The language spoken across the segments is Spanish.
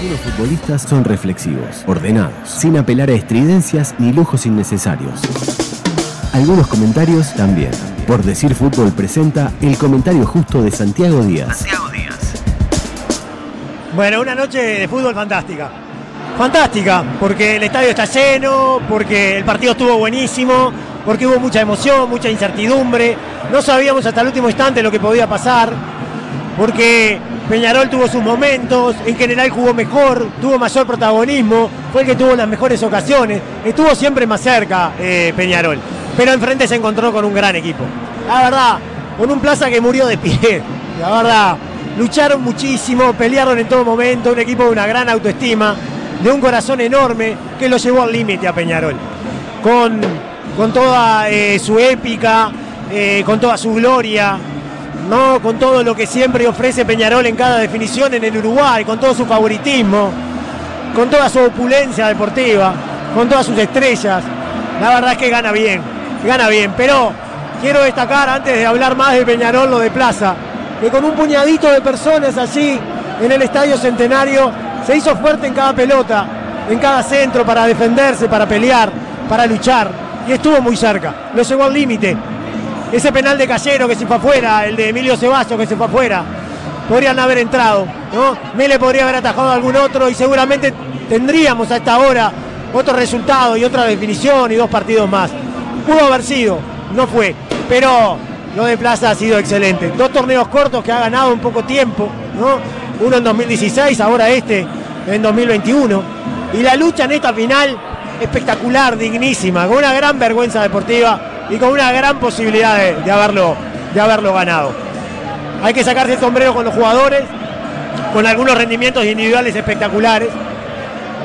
Algunos futbolistas son reflexivos, ordenados, sin apelar a estridencias ni lujos innecesarios. Algunos comentarios también. Por decir fútbol presenta el comentario justo de Santiago Díaz. Bueno, una noche de fútbol fantástica. Fantástica, porque el estadio está lleno, porque el partido estuvo buenísimo, porque hubo mucha emoción, mucha incertidumbre. No sabíamos hasta el último instante lo que podía pasar, porque Peñarol tuvo sus momentos, en general jugó mejor, tuvo mayor protagonismo, fue el que tuvo las mejores ocasiones, estuvo siempre más cerca eh, Peñarol, pero enfrente se encontró con un gran equipo. La verdad, con un Plaza que murió de pie, la verdad, lucharon muchísimo, pelearon en todo momento, un equipo de una gran autoestima, de un corazón enorme que lo llevó al límite a Peñarol. Con, con toda eh, su épica, eh, con toda su gloria, ¿no? con todo lo que siempre ofrece Peñarol en cada definición en el Uruguay, con todo su favoritismo, con toda su opulencia deportiva, con todas sus estrellas. La verdad es que gana bien, gana bien. Pero quiero destacar, antes de hablar más de Peñarol, lo de Plaza, que con un puñadito de personas allí en el Estadio Centenario se hizo fuerte en cada pelota, en cada centro para defenderse, para pelear, para luchar. Y estuvo muy cerca, lo llevó al límite. Ese penal de Callero que se fue afuera, el de Emilio Ceballos que se fue afuera, podrían haber entrado, ¿no? Mele podría haber atajado a algún otro y seguramente tendríamos a esta hora otro resultado y otra definición y dos partidos más. Pudo haber sido, no fue, pero lo de Plaza ha sido excelente. Dos torneos cortos que ha ganado en poco tiempo, ¿no? Uno en 2016, ahora este en 2021. Y la lucha en esta final espectacular, dignísima, con una gran vergüenza deportiva y con una gran posibilidad de, haberlo, de haberlo ganado. Hay que sacarse el sombrero con los jugadores, con algunos rendimientos individuales espectaculares.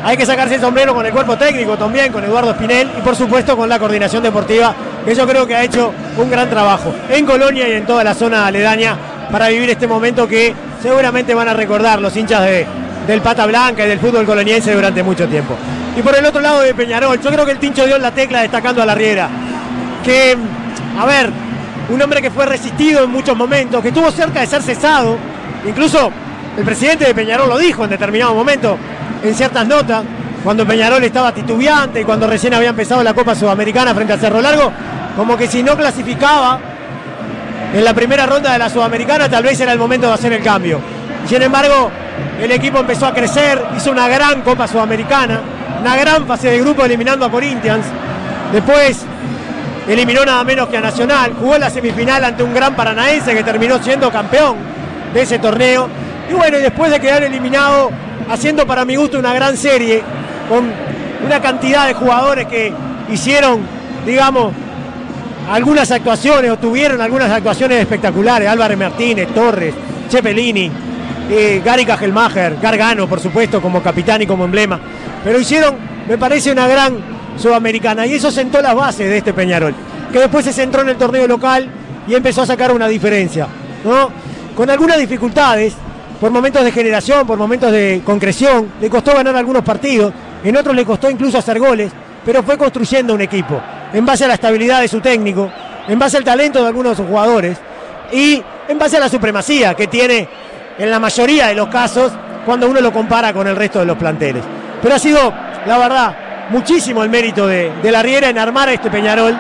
Hay que sacarse el sombrero con el cuerpo técnico también, con Eduardo Espinel y por supuesto con la coordinación deportiva, que yo creo que ha hecho un gran trabajo en Colonia y en toda la zona aledaña para vivir este momento que seguramente van a recordar los hinchas de, del Pata Blanca y del fútbol coloniense durante mucho tiempo. Y por el otro lado de Peñarol, yo creo que el Tincho dio la tecla destacando a la Riera que, a ver, un hombre que fue resistido en muchos momentos, que estuvo cerca de ser cesado, incluso el presidente de Peñarol lo dijo en determinado momento, en ciertas notas, cuando Peñarol estaba titubeante y cuando recién había empezado la Copa Sudamericana frente a Cerro Largo, como que si no clasificaba en la primera ronda de la Sudamericana tal vez era el momento de hacer el cambio. Sin embargo, el equipo empezó a crecer, hizo una gran Copa Sudamericana, una gran fase de grupo eliminando a Corinthians. Después eliminó nada menos que a Nacional, jugó la semifinal ante un gran paranaense que terminó siendo campeón de ese torneo. Y bueno, y después de quedar eliminado, haciendo para mi gusto una gran serie, con una cantidad de jugadores que hicieron, digamos, algunas actuaciones o tuvieron algunas actuaciones espectaculares, Álvarez Martínez, Torres, Chepelini, eh, Gary Kajelmacher, Gargano, por supuesto, como capitán y como emblema. Pero hicieron, me parece, una gran sudamericana. Y eso sentó las bases de este Peñarol, que después se centró en el torneo local y empezó a sacar una diferencia. ¿no? Con algunas dificultades, por momentos de generación, por momentos de concreción, le costó ganar algunos partidos, en otros le costó incluso hacer goles, pero fue construyendo un equipo, en base a la estabilidad de su técnico, en base al talento de algunos de sus jugadores y en base a la supremacía que tiene en la mayoría de los casos cuando uno lo compara con el resto de los planteles. Pero ha sido, la verdad, muchísimo el mérito de, la Riera en armar a este Peñarol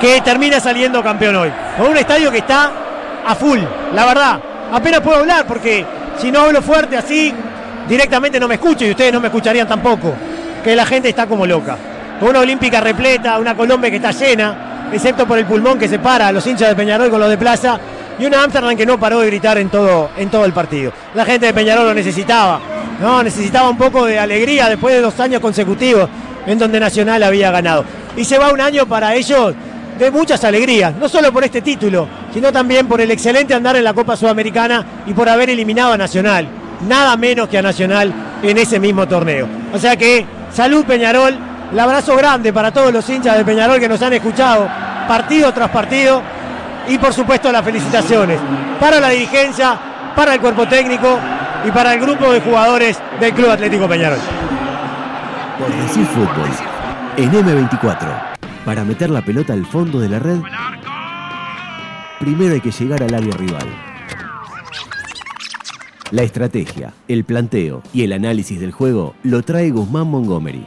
que termina saliendo campeón hoy. Con un estadio que está a full, la verdad. Apenas puedo hablar porque si no hablo fuerte así, directamente no me escucho y ustedes no me escucharían tampoco. Que la gente está como loca. Con una olímpica repleta, una Colombia que está llena, excepto por el pulmón que separa a los hinchas de Peñarol con los de Plaza, y una Amsterdam que no paró de gritar en todo, en todo el partido. La gente de Peñarol lo necesitaba. No, necesitaba un poco de alegría después de dos años consecutivos en donde Nacional había ganado. Y se va un año para ellos de muchas alegrías, no solo por este título, sino también por el excelente andar en la Copa Sudamericana y por haber eliminado a Nacional, nada menos que a Nacional en ese mismo torneo. O sea que salud Peñarol, el abrazo grande para todos los hinchas de Peñarol que nos han escuchado partido tras partido y por supuesto las felicitaciones para la dirigencia, para el cuerpo técnico y para el grupo de jugadores del Club Atlético Peñarol. Por decir fútbol, en M24, para meter la pelota al fondo de la red, primero hay que llegar al área rival. La estrategia, el planteo y el análisis del juego lo trae Guzmán Montgomery.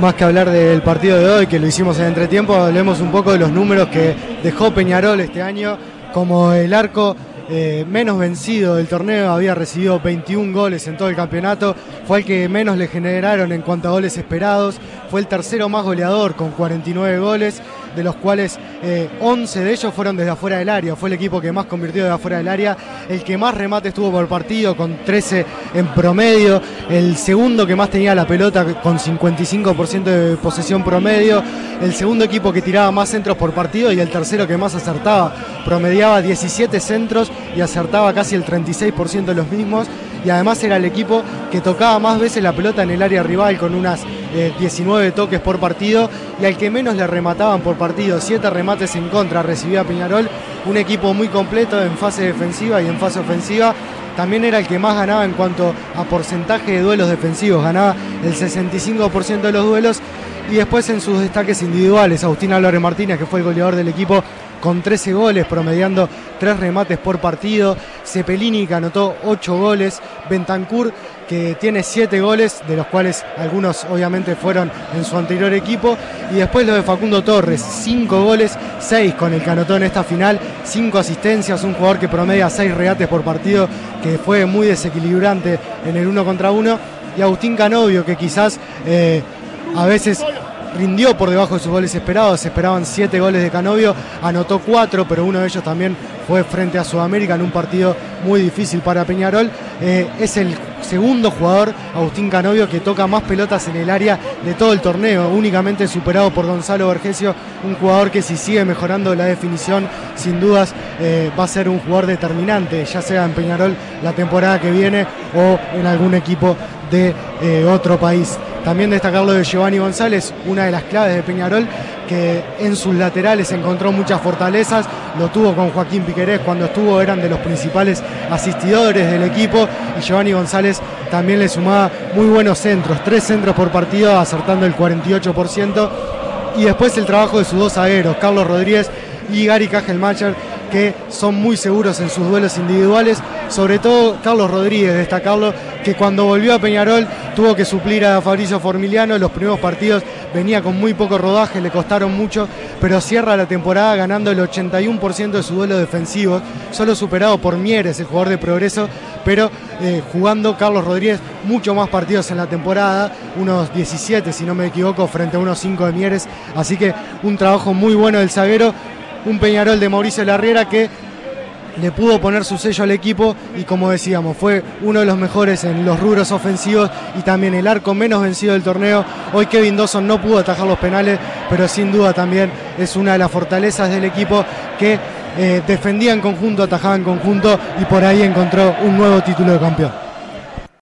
Más que hablar del partido de hoy, que lo hicimos en entretiempo, hablemos un poco de los números que dejó Peñarol este año, como el arco eh, menos vencido del torneo, había recibido 21 goles en todo el campeonato, fue el que menos le generaron en cuanto a goles esperados, fue el tercero más goleador con 49 goles, de los cuales 11 eh, de ellos fueron desde afuera del área, fue el equipo que más convirtió desde afuera del área, el que más remates tuvo por partido con 13 en promedio, el segundo que más tenía la pelota con 55% de posesión promedio, el segundo equipo que tiraba más centros por partido y el tercero que más acertaba, promediaba 17 centros y acertaba casi el 36% de los mismos y además era el equipo que tocaba más veces la pelota en el área rival con unas 19 eh, toques por partido y al que menos le remataban por partido, 7 remates en contra recibía Peñarol, un equipo muy completo en fase defensiva y en fase ofensiva. También era el que más ganaba en cuanto a porcentaje de duelos defensivos, ganaba el 65% de los duelos y después en sus destaques individuales, Agustín Álvarez Martínez, que fue el goleador del equipo, con 13 goles, promediando 3 remates por partido. Cepelini, que anotó 8 goles. Bentancur, que tiene 7 goles, de los cuales algunos obviamente fueron en su anterior equipo. Y después lo de Facundo Torres, 5 goles, 6 con el que anotó en esta final, 5 asistencias, un jugador que promedia 6 regates por partido, que fue muy desequilibrante en el 1 contra 1. Y Agustín Canovio, que quizás eh, a veces rindió por debajo de sus goles esperados, se esperaban siete goles de Canovio, anotó cuatro, pero uno de ellos también fue frente a Sudamérica en un partido muy difícil para Peñarol. Eh, es el segundo jugador, Agustín Canovio, que toca más pelotas en el área de todo el torneo, únicamente superado por Gonzalo Vergesio, un jugador que si sigue mejorando la definición, sin dudas eh, va a ser un jugador determinante, ya sea en Peñarol la temporada que viene o en algún equipo de eh, otro país. También destacar lo de Giovanni González, una de las claves de Peñarol, que en sus laterales encontró muchas fortalezas, lo tuvo con Joaquín Piquerés cuando estuvo, eran de los principales asistidores del equipo y Giovanni González también le sumaba muy buenos centros, tres centros por partido, acertando el 48%. Y después el trabajo de sus dos zagueros, Carlos Rodríguez y Gary Cajelmacher, que son muy seguros en sus duelos individuales, sobre todo Carlos Rodríguez, destacarlo, que cuando volvió a Peñarol tuvo que suplir a Fabricio Formiliano, los primeros partidos venía con muy poco rodaje, le costaron mucho, pero cierra la temporada ganando el 81% de su duelo defensivo, solo superado por Mieres, el jugador de progreso, pero eh, jugando Carlos Rodríguez mucho más partidos en la temporada, unos 17 si no me equivoco, frente a unos 5 de Mieres, así que un trabajo muy bueno del zaguero, un Peñarol de Mauricio Larriera que le pudo poner su sello al equipo y como decíamos, fue uno de los mejores en los rubros ofensivos y también el arco menos vencido del torneo. Hoy Kevin Dawson no pudo atajar los penales, pero sin duda también es una de las fortalezas del equipo que eh, defendía en conjunto, atajaba en conjunto y por ahí encontró un nuevo título de campeón.